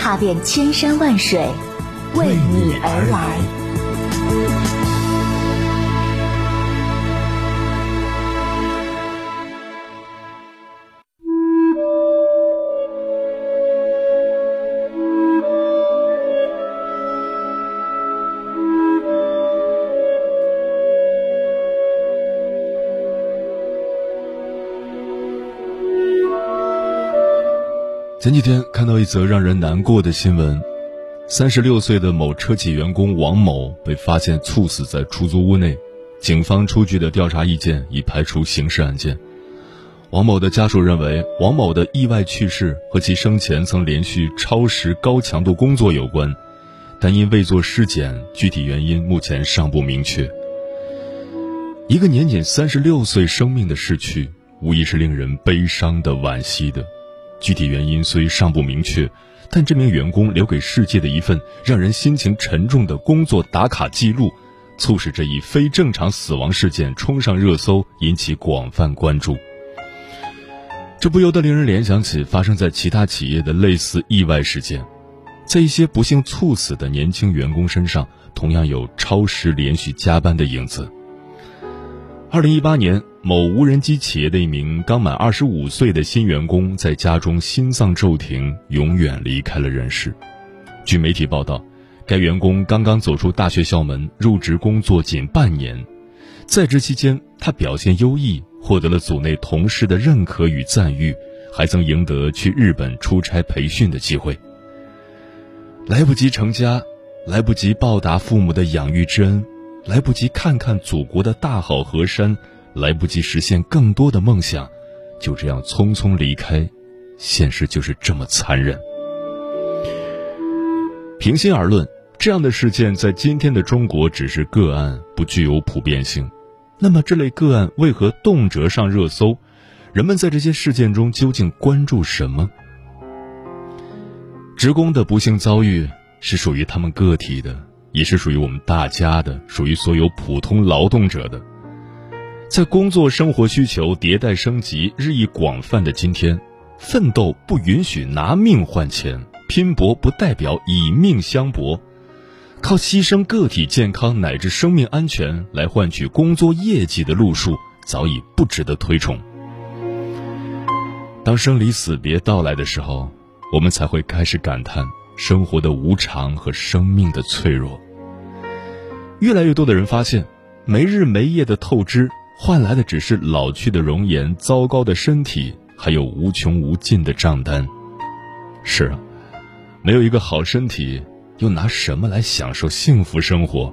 踏遍千山万水，为你而来。前几天看到一则让人难过的新闻：三十六岁的某车企员工王某被发现猝死在出租屋内，警方出具的调查意见已排除刑事案件。王某的家属认为，王某的意外去世和其生前曾连续超时高强度工作有关，但因未做尸检，具体原因目前尚不明确。一个年仅三十六岁生命的逝去，无疑是令人悲伤的、惋惜的。具体原因虽尚不明确，但这名员工留给世界的一份让人心情沉重的工作打卡记录，促使这一非正常死亡事件冲上热搜，引起广泛关注。这不由得令人联想起发生在其他企业的类似意外事件，在一些不幸猝死的年轻员工身上，同样有超时连续加班的影子。二零一八年，某无人机企业的一名刚满二十五岁的新员工在家中心脏骤停，永远离开了人世。据媒体报道，该员工刚刚走出大学校门，入职工作仅半年，在职期间他表现优异，获得了组内同事的认可与赞誉，还曾赢得去日本出差培训的机会。来不及成家，来不及报答父母的养育之恩。来不及看看祖国的大好河山，来不及实现更多的梦想，就这样匆匆离开，现实就是这么残忍。平心而论，这样的事件在今天的中国只是个案，不具有普遍性。那么，这类个案为何动辄上热搜？人们在这些事件中究竟关注什么？职工的不幸遭遇是属于他们个体的。也是属于我们大家的，属于所有普通劳动者的。在工作生活需求迭代升级、日益广泛的今天，奋斗不允许拿命换钱，拼搏不代表以命相搏，靠牺牲个体健康乃至生命安全来换取工作业绩的路数，早已不值得推崇。当生离死别到来的时候，我们才会开始感叹。生活的无常和生命的脆弱，越来越多的人发现，没日没夜的透支换来的只是老去的容颜、糟糕的身体，还有无穷无尽的账单。是啊，没有一个好身体，又拿什么来享受幸福生活？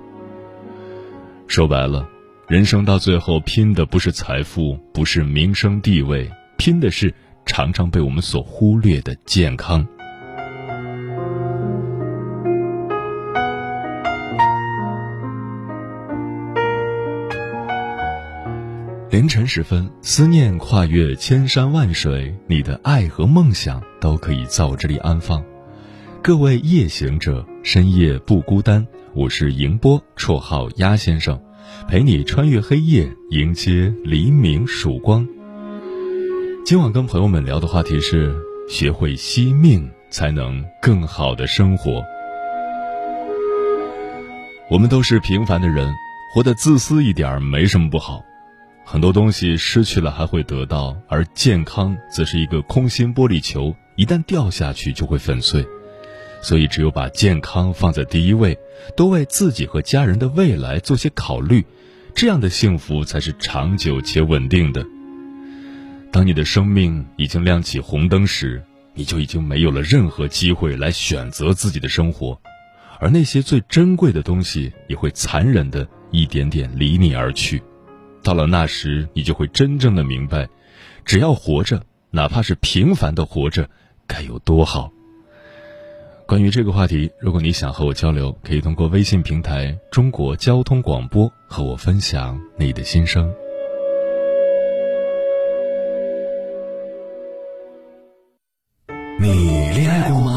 说白了，人生到最后拼的不是财富，不是名声地位，拼的是常常被我们所忽略的健康。凌晨时分，思念跨越千山万水，你的爱和梦想都可以在我这里安放。各位夜行者，深夜不孤单。我是迎波，绰号鸭先生，陪你穿越黑夜，迎接黎明曙光。今晚跟朋友们聊的话题是：学会惜命，才能更好的生活。我们都是平凡的人，活得自私一点没什么不好。很多东西失去了还会得到，而健康则是一个空心玻璃球，一旦掉下去就会粉碎。所以，只有把健康放在第一位，多为自己和家人的未来做些考虑，这样的幸福才是长久且稳定的。当你的生命已经亮起红灯时，你就已经没有了任何机会来选择自己的生活，而那些最珍贵的东西也会残忍的一点点离你而去。到了那时，你就会真正的明白，只要活着，哪怕是平凡的活着，该有多好。关于这个话题，如果你想和我交流，可以通过微信平台“中国交通广播”和我分享你的心声。你恋爱过吗？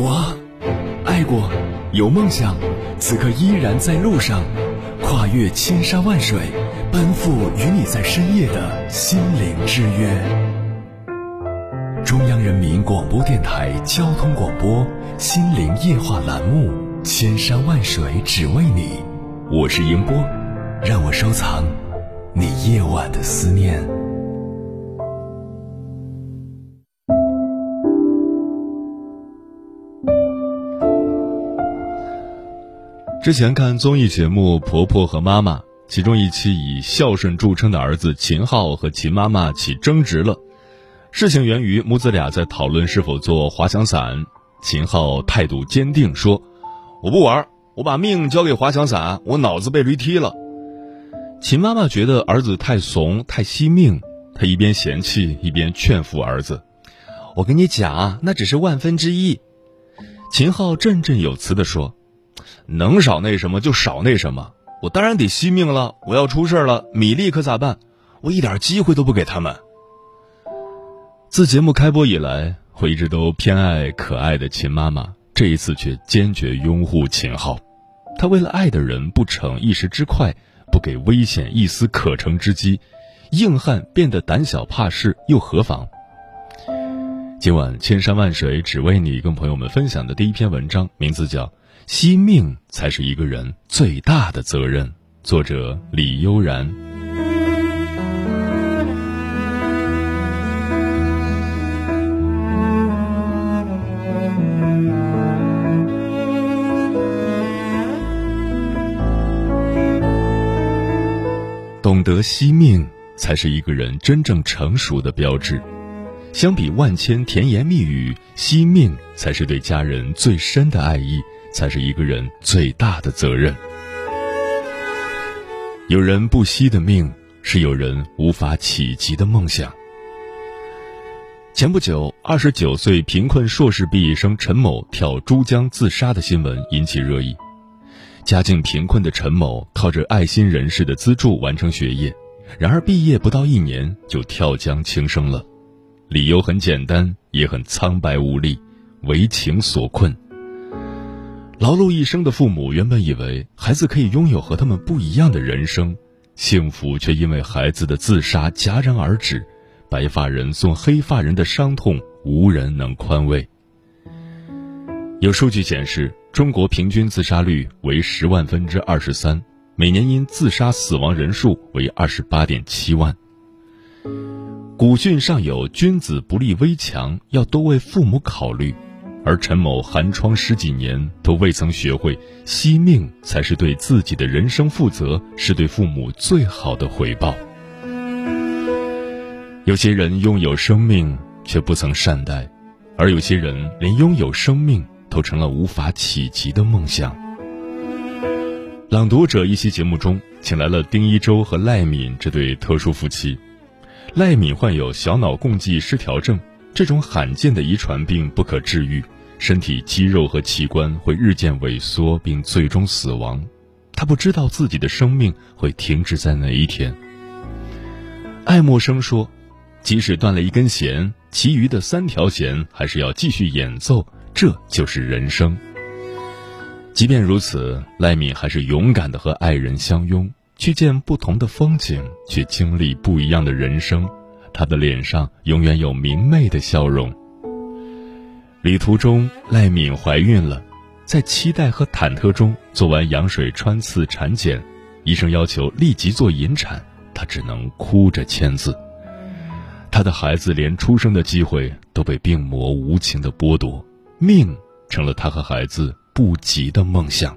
我爱过，有梦想，此刻依然在路上，跨越千山万水，奔赴与你在深夜的心灵之约。中央人民广播电台交通广播《心灵夜话》栏目，千山万水只为你，我是迎波，让我收藏你夜晚的思念。之前看综艺节目《婆婆和妈妈》，其中一期以孝顺著称的儿子秦昊和秦妈妈起争执了。事情源于母子俩在讨论是否做滑翔伞。秦昊态度坚定说：“我不玩，我把命交给滑翔伞，我脑子被驴踢了。”秦妈妈觉得儿子太怂太惜命，她一边嫌弃一边劝服儿子：“我跟你讲，那只是万分之一。”秦昊振振有词地说。能少那什么就少那什么，我当然得惜命了。我要出事了，米粒可咋办？我一点机会都不给他们。自节目开播以来，我一直都偏爱可爱的秦妈妈，这一次却坚决拥护秦昊。她为了爱的人不逞一时之快，不给危险一丝可乘之机，硬汉变得胆小怕事又何妨？今晚千山万水只为你，跟朋友们分享的第一篇文章，名字叫。惜命才是一个人最大的责任。作者李悠然。懂得惜命，才是一个人真正成熟的标志。相比万千甜言蜜语，惜命才是对家人最深的爱意。才是一个人最大的责任。有人不惜的命，是有人无法企及的梦想。前不久，二十九岁贫困硕士毕业生陈某跳珠江自杀的新闻引起热议。家境贫困的陈某靠着爱心人士的资助完成学业，然而毕业不到一年就跳江轻生了，理由很简单，也很苍白无力，为情所困。劳碌一生的父母原本以为孩子可以拥有和他们不一样的人生，幸福却因为孩子的自杀戛然而止。白发人送黑发人的伤痛，无人能宽慰。有数据显示，中国平均自杀率为十万分之二十三，每年因自杀死亡人数为二十八点七万。古训上有“君子不立危墙”，要多为父母考虑。而陈某寒窗十几年都未曾学会惜命，才是对自己的人生负责，是对父母最好的回报。有些人拥有生命却不曾善待，而有些人连拥有生命都成了无法企及的梦想。朗读者一期节目中，请来了丁一舟和赖敏这对特殊夫妻。赖敏患有小脑共济失调症。这种罕见的遗传病不可治愈，身体肌肉和器官会日渐萎缩，并最终死亡。他不知道自己的生命会停止在哪一天。爱默生说：“即使断了一根弦，其余的三条弦还是要继续演奏，这就是人生。”即便如此，赖敏还是勇敢的和爱人相拥，去见不同的风景，去经历不一样的人生。他的脸上永远有明媚的笑容。旅途中，赖敏怀孕了，在期待和忐忑中做完羊水穿刺产检，医生要求立即做引产，她只能哭着签字。她的孩子连出生的机会都被病魔无情的剥夺，命成了她和孩子不及的梦想。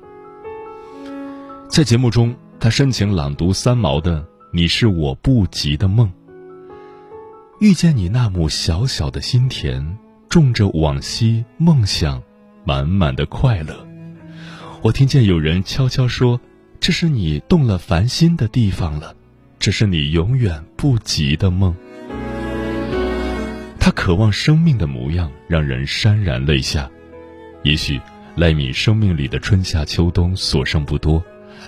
在节目中，他深情朗读三毛的《你是我不及的梦》。遇见你那亩小小的心田，种着往昔梦想，满满的快乐。我听见有人悄悄说：“这是你动了凡心的地方了，这是你永远不及的梦。”他渴望生命的模样，让人潸然泪下。也许赖米生命里的春夏秋冬所剩不多，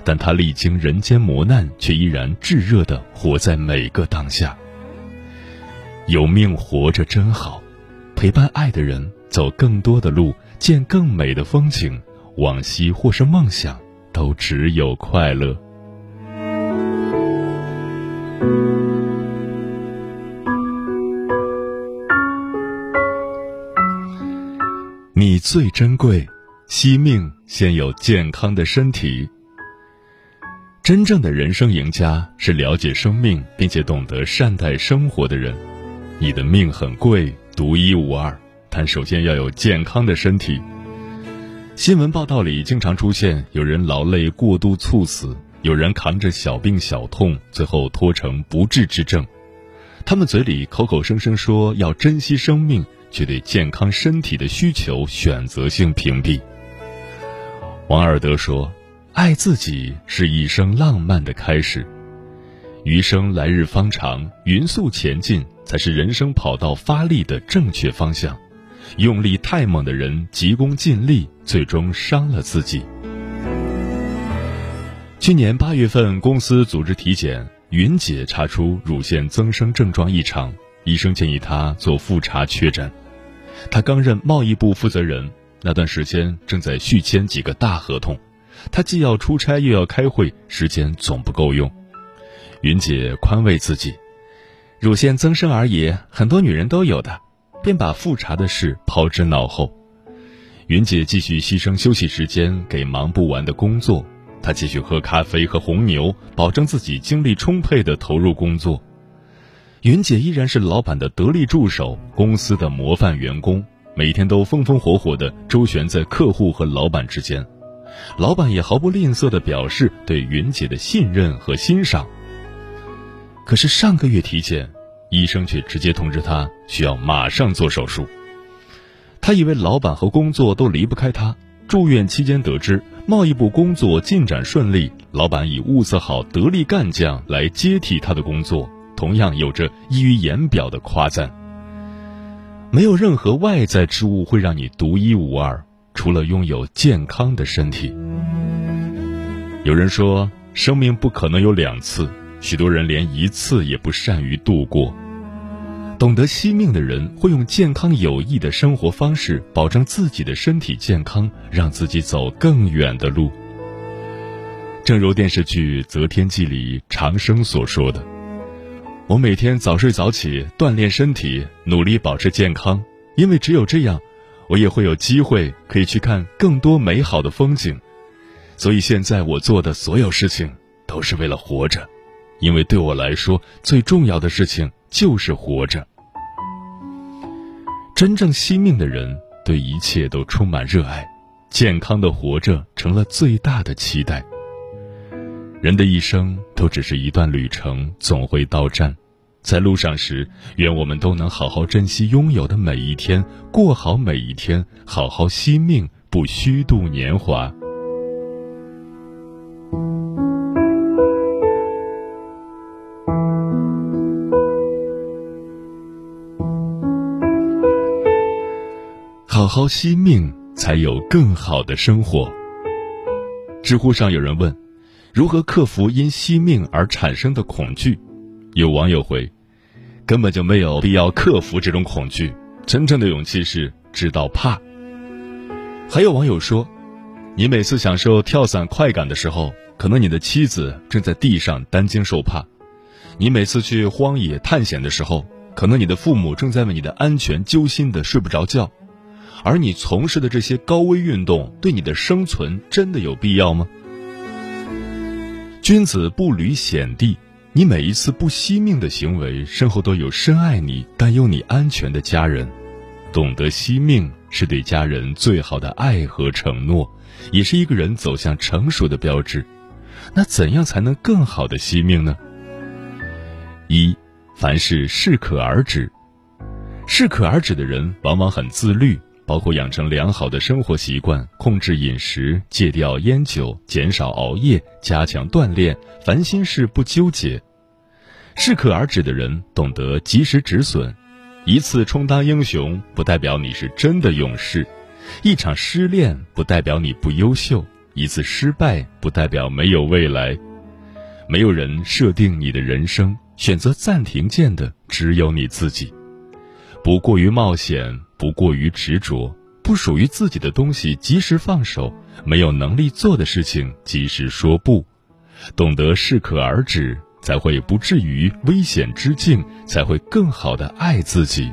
但他历经人间磨难，却依然炙热的活在每个当下。有命活着真好，陪伴爱的人走更多的路，见更美的风景。往昔或是梦想，都只有快乐。你最珍贵，惜命先有健康的身体。真正的人生赢家是了解生命并且懂得善待生活的人。你的命很贵，独一无二，但首先要有健康的身体。新闻报道里经常出现有人劳累过度猝死，有人扛着小病小痛，最后拖成不治之症。他们嘴里口口声声说要珍惜生命，却对健康身体的需求选择性屏蔽。王尔德说：“爱自己是一生浪漫的开始，余生来日方长，匀速前进才是人生跑道发力的正确方向。”用力太猛的人急功近利，最终伤了自己。去年八月份，公司组织体检，云姐查出乳腺增生症状异常，医生建议她做复查确诊。她刚任贸易部负责人，那段时间正在续签几个大合同，她既要出差又要开会，时间总不够用。云姐宽慰自己：乳腺增生而已，很多女人都有的。便把复查的事抛之脑后，云姐继续牺牲休息时间给忙不完的工作，她继续喝咖啡和红牛，保证自己精力充沛的投入工作。云姐依然是老板的得力助手，公司的模范员工，每天都风风火火的周旋在客户和老板之间，老板也毫不吝啬的表示对云姐的信任和欣赏。可是上个月体检。医生却直接通知他需要马上做手术。他以为老板和工作都离不开他。住院期间得知贸易部工作进展顺利，老板以物色好得力干将来接替他的工作，同样有着溢于言表的夸赞。没有任何外在之物会让你独一无二，除了拥有健康的身体。有人说，生命不可能有两次，许多人连一次也不善于度过。懂得惜命的人会用健康有益的生活方式保证自己的身体健康，让自己走更远的路。正如电视剧《择天记》里长生所说的：“我每天早睡早起，锻炼身体，努力保持健康，因为只有这样，我也会有机会可以去看更多美好的风景。所以现在我做的所有事情都是为了活着，因为对我来说最重要的事情就是活着。”真正惜命的人，对一切都充满热爱，健康的活着成了最大的期待。人的一生都只是一段旅程，总会到站，在路上时，愿我们都能好好珍惜拥有的每一天，过好每一天，好好惜命，不虚度年华。好好惜命，才有更好的生活。知乎上有人问：如何克服因惜命而产生的恐惧？有网友回：根本就没有必要克服这种恐惧，真正的勇气是知道怕。还有网友说：你每次享受跳伞快感的时候，可能你的妻子正在地上担惊受怕；你每次去荒野探险的时候，可能你的父母正在为你的安全揪心的睡不着觉。而你从事的这些高危运动，对你的生存真的有必要吗？君子不履险地，你每一次不惜命的行为，身后都有深爱你、担忧你安全的家人。懂得惜命，是对家人最好的爱和承诺，也是一个人走向成熟的标志。那怎样才能更好的惜命呢？一，凡事适可而止。适可而止的人往往很自律，包括养成良好的生活习惯、控制饮食、戒掉烟酒、减少熬夜、加强锻炼、烦心事不纠结。适可而止的人懂得及时止损。一次充当英雄，不代表你是真的勇士；一场失恋，不代表你不优秀；一次失败，不代表没有未来。没有人设定你的人生，选择暂停键的只有你自己。不过于冒险，不过于执着，不属于自己的东西及时放手，没有能力做的事情及时说不，懂得适可而止。才会不至于危险之境，才会更好的爱自己。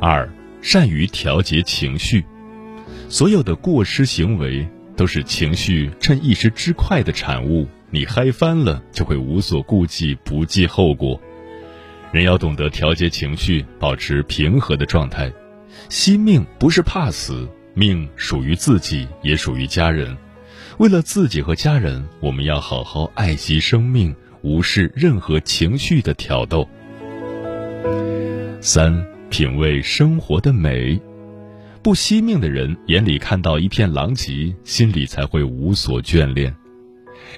二，善于调节情绪，所有的过失行为都是情绪趁一时之快的产物。你嗨翻了，就会无所顾忌，不计后果。人要懂得调节情绪，保持平和的状态。惜命不是怕死，命属于自己，也属于家人。为了自己和家人，我们要好好爱惜生命，无视任何情绪的挑逗。三，品味生活的美，不惜命的人眼里看到一片狼藉，心里才会无所眷恋。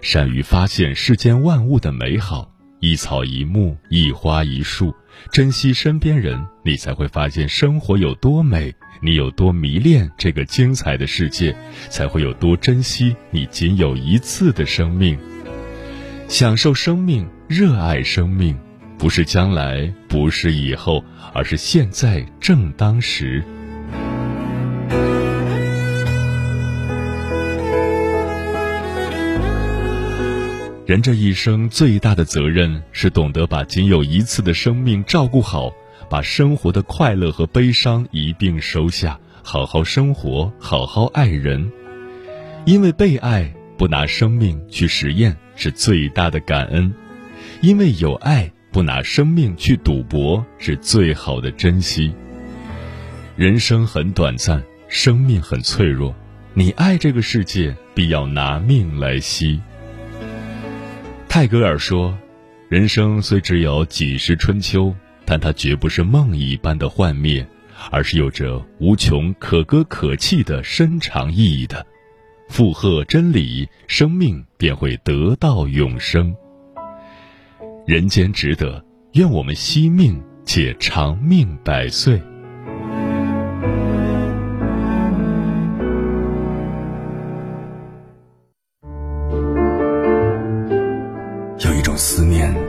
善于发现世间万物的美好，一草一木，一花一树，珍惜身边人，你才会发现生活有多美。你有多迷恋这个精彩的世界，才会有多珍惜你仅有一次的生命。享受生命，热爱生命，不是将来，不是以后，而是现在正当时。人这一生最大的责任是懂得把仅有一次的生命照顾好。把生活的快乐和悲伤一并收下，好好生活，好好爱人。因为被爱，不拿生命去实验是最大的感恩；因为有爱，不拿生命去赌博是最好的珍惜。人生很短暂，生命很脆弱，你爱这个世界，必要拿命来惜。泰戈尔说：“人生虽只有几十春秋。”但它绝不是梦一般的幻灭，而是有着无穷可歌可泣的深长意义的。附和真理，生命便会得到永生。人间值得，愿我们惜命且长命百岁。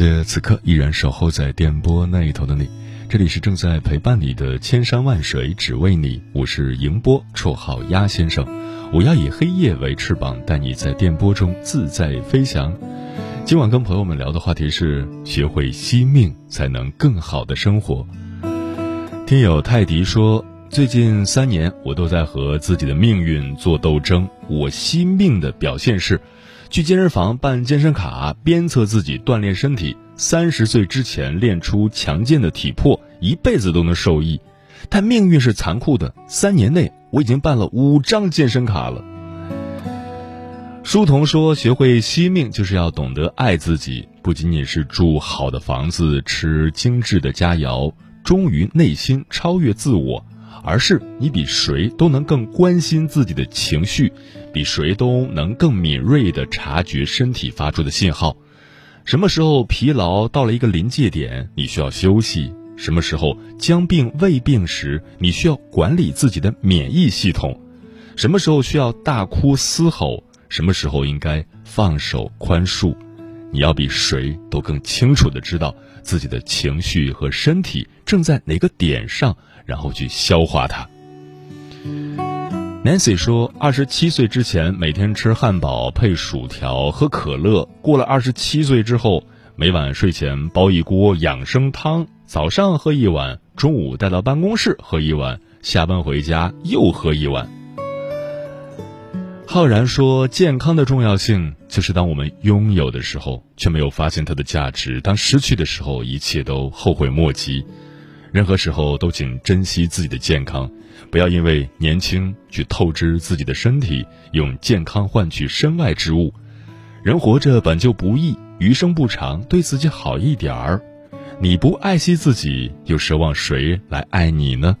谢此刻依然守候在电波那一头的你，这里是正在陪伴你的千山万水只为你，我是迎波，绰号鸭先生，我要以黑夜为翅膀，带你在电波中自在飞翔。今晚跟朋友们聊的话题是：学会惜命，才能更好的生活。听友泰迪说，最近三年我都在和自己的命运做斗争，我惜命的表现是。去健身房办健身卡，鞭策自己锻炼身体。三十岁之前练出强健的体魄，一辈子都能受益。但命运是残酷的，三年内我已经办了五张健身卡了。书童说：“学会惜命，就是要懂得爱自己，不仅仅是住好的房子、吃精致的佳肴，忠于内心，超越自我。”而是你比谁都能更关心自己的情绪，比谁都能更敏锐地察觉身体发出的信号。什么时候疲劳到了一个临界点，你需要休息；什么时候将病未病时，你需要管理自己的免疫系统；什么时候需要大哭嘶吼，什么时候应该放手宽恕。你要比谁都更清楚地知道自己的情绪和身体正在哪个点上，然后去消化它。Nancy 说，二十七岁之前每天吃汉堡配薯条喝可乐，过了二十七岁之后，每晚睡前煲一锅养生汤，早上喝一碗，中午带到办公室喝一碗，下班回家又喝一碗。浩然说：“健康的重要性，就是当我们拥有的时候，却没有发现它的价值；当失去的时候，一切都后悔莫及。任何时候都请珍惜自己的健康，不要因为年轻去透支自己的身体，用健康换取身外之物。人活着本就不易，余生不长，对自己好一点儿。你不爱惜自己，又奢望谁来爱你呢？”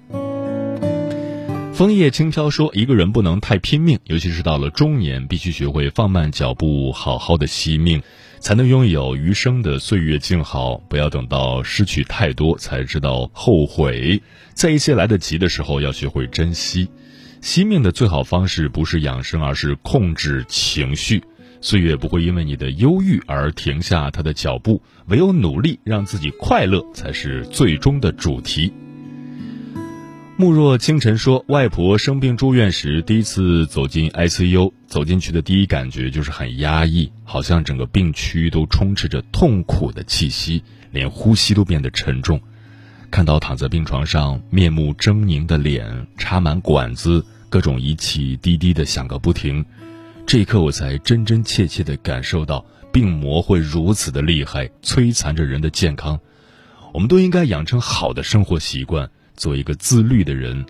枫叶轻飘说：“一个人不能太拼命，尤其是到了中年，必须学会放慢脚步，好好的惜命，才能拥有余生的岁月静好。不要等到失去太多才知道后悔，在一些来得及的时候，要学会珍惜。惜命的最好方式不是养生，而是控制情绪。岁月不会因为你的忧郁而停下他的脚步，唯有努力让自己快乐，才是最终的主题。”慕若清晨说：“外婆生病住院时，第一次走进 ICU，走进去的第一感觉就是很压抑，好像整个病区都充斥着痛苦的气息，连呼吸都变得沉重。看到躺在病床上面目狰狞的脸，插满管子，各种仪器滴滴的响个不停，这一刻我才真真切切的感受到病魔会如此的厉害，摧残着人的健康。我们都应该养成好的生活习惯。”做一个自律的人，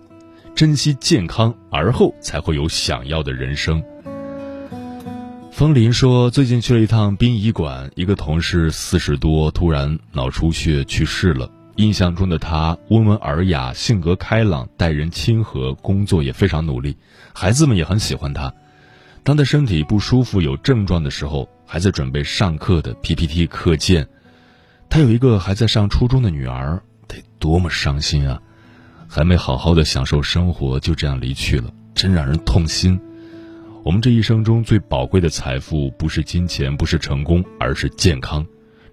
珍惜健康，而后才会有想要的人生。风林说，最近去了一趟殡仪馆，一个同事四十多，突然脑出血去世了。印象中的他温文尔雅，性格开朗，待人亲和，工作也非常努力，孩子们也很喜欢他。当他身体不舒服、有症状的时候，还在准备上课的 PPT 课件。他有一个还在上初中的女儿，得多么伤心啊！还没好好的享受生活，就这样离去了，真让人痛心。我们这一生中最宝贵的财富，不是金钱，不是成功，而是健康。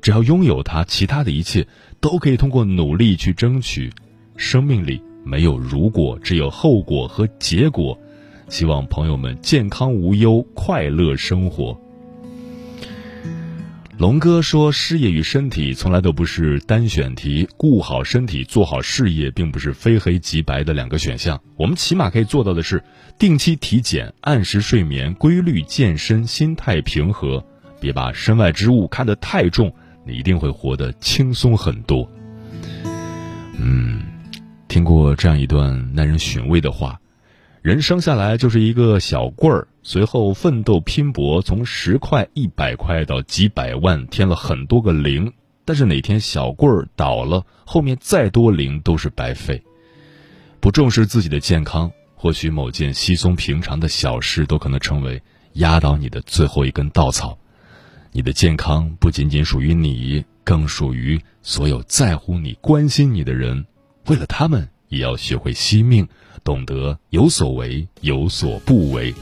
只要拥有它，其他的一切都可以通过努力去争取。生命里没有如果，只有后果和结果。希望朋友们健康无忧，快乐生活。龙哥说：“事业与身体从来都不是单选题，顾好身体，做好事业，并不是非黑即白的两个选项。我们起码可以做到的是，定期体检，按时睡眠，规律健身，心态平和，别把身外之物看得太重，你一定会活得轻松很多。”嗯，听过这样一段耐人寻味的话。人生下来就是一个小棍儿，随后奋斗拼搏，从十块、一百块到几百万，添了很多个零。但是哪天小棍儿倒了，后面再多零都是白费。不重视自己的健康，或许某件稀松平常的小事都可能成为压倒你的最后一根稻草。你的健康不仅仅属于你，更属于所有在乎你、关心你的人。为了他们，也要学会惜命。懂得有所为，有所不为。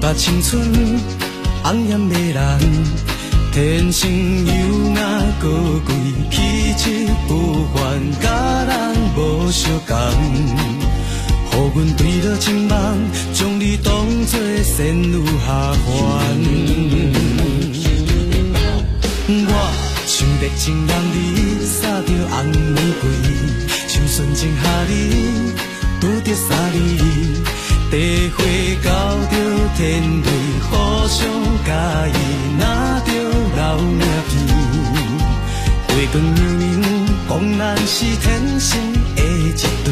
把青春红艳迷人。天生优雅高贵，气质不凡，甲人无相共。予阮对了情梦，将你当作仙女下凡。我像热情让你撒着红玫瑰，像纯情夏日拄着沙粒，地花交着天雷，互相介意哪着。老命皮，花光明明讲咱是天生的一对。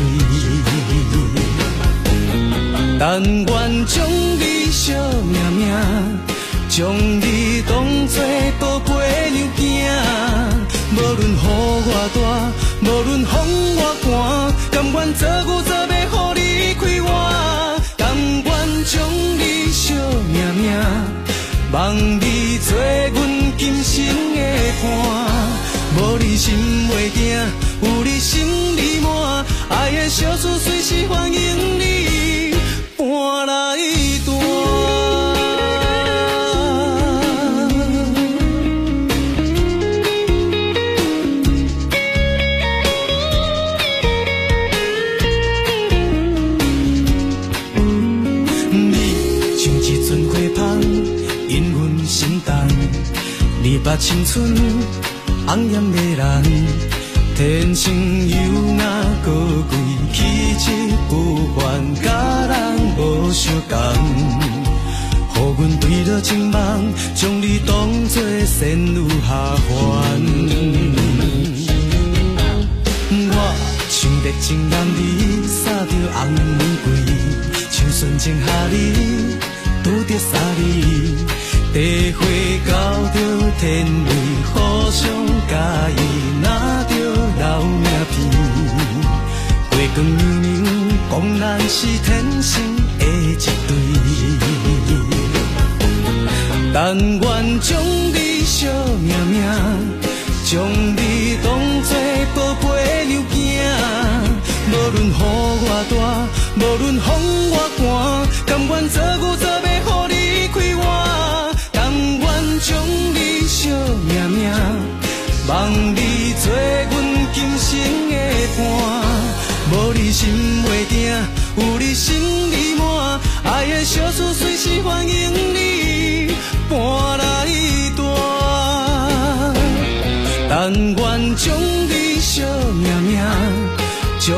但愿将你惜命命，将你当作宝贝娘囝。无论雨偌大，无论风偌寒，甘愿做牛做马，予你开换。甘愿将你惜命命。望你做心的伴，无你心袂惊，有你心里满，爱的小事随时欢迎青春红艳的人，天生优雅高贵，气质不凡，甲人无相共。予阮对了情梦，将你当作仙女下凡。我像热情男儿，撒着红玫瑰，像纯情夏日，拄着三日，地花交着天雷，互相介意，拿着老命片。月光明明，讲咱是天生的一对。但愿将你惜命命，将你当作宝贝留囝。无论雨偌大，无论风偌寒，甘愿做做阮今生的伴。无你心袂定，有你心里满，爱的小事随时欢迎你搬来住。但愿将你惜命命，将